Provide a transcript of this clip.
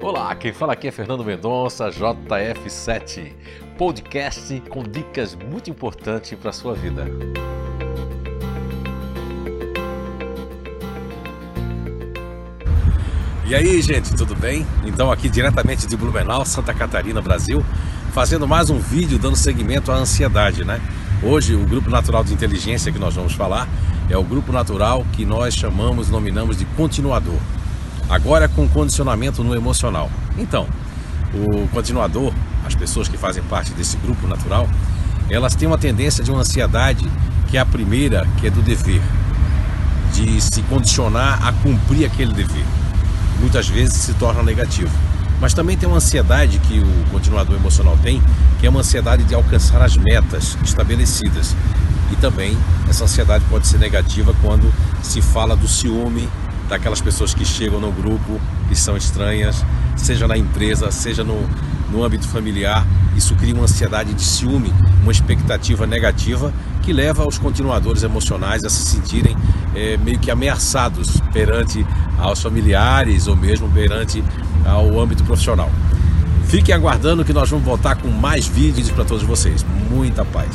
Olá, quem fala aqui é Fernando Mendonça, JF7, podcast com dicas muito importantes para a sua vida. E aí, gente, tudo bem? Então, aqui diretamente de Blumenau, Santa Catarina, Brasil, fazendo mais um vídeo dando seguimento à ansiedade, né? Hoje, o grupo natural de inteligência que nós vamos falar é o grupo natural que nós chamamos, nominamos de continuador. Agora com condicionamento no emocional. Então, o continuador, as pessoas que fazem parte desse grupo natural, elas têm uma tendência de uma ansiedade que é a primeira, que é do dever, de se condicionar a cumprir aquele dever muitas vezes se torna negativo. Mas também tem uma ansiedade que o continuador emocional tem, que é uma ansiedade de alcançar as metas estabelecidas. E também essa ansiedade pode ser negativa quando se fala do ciúme daquelas pessoas que chegam no grupo e são estranhas, seja na empresa, seja no, no âmbito familiar. Isso cria uma ansiedade de ciúme, uma expectativa negativa que leva os continuadores emocionais a se sentirem é, meio que ameaçados perante aos familiares ou mesmo perante ao âmbito profissional. Fiquem aguardando que nós vamos voltar com mais vídeos para todos vocês. Muita paz.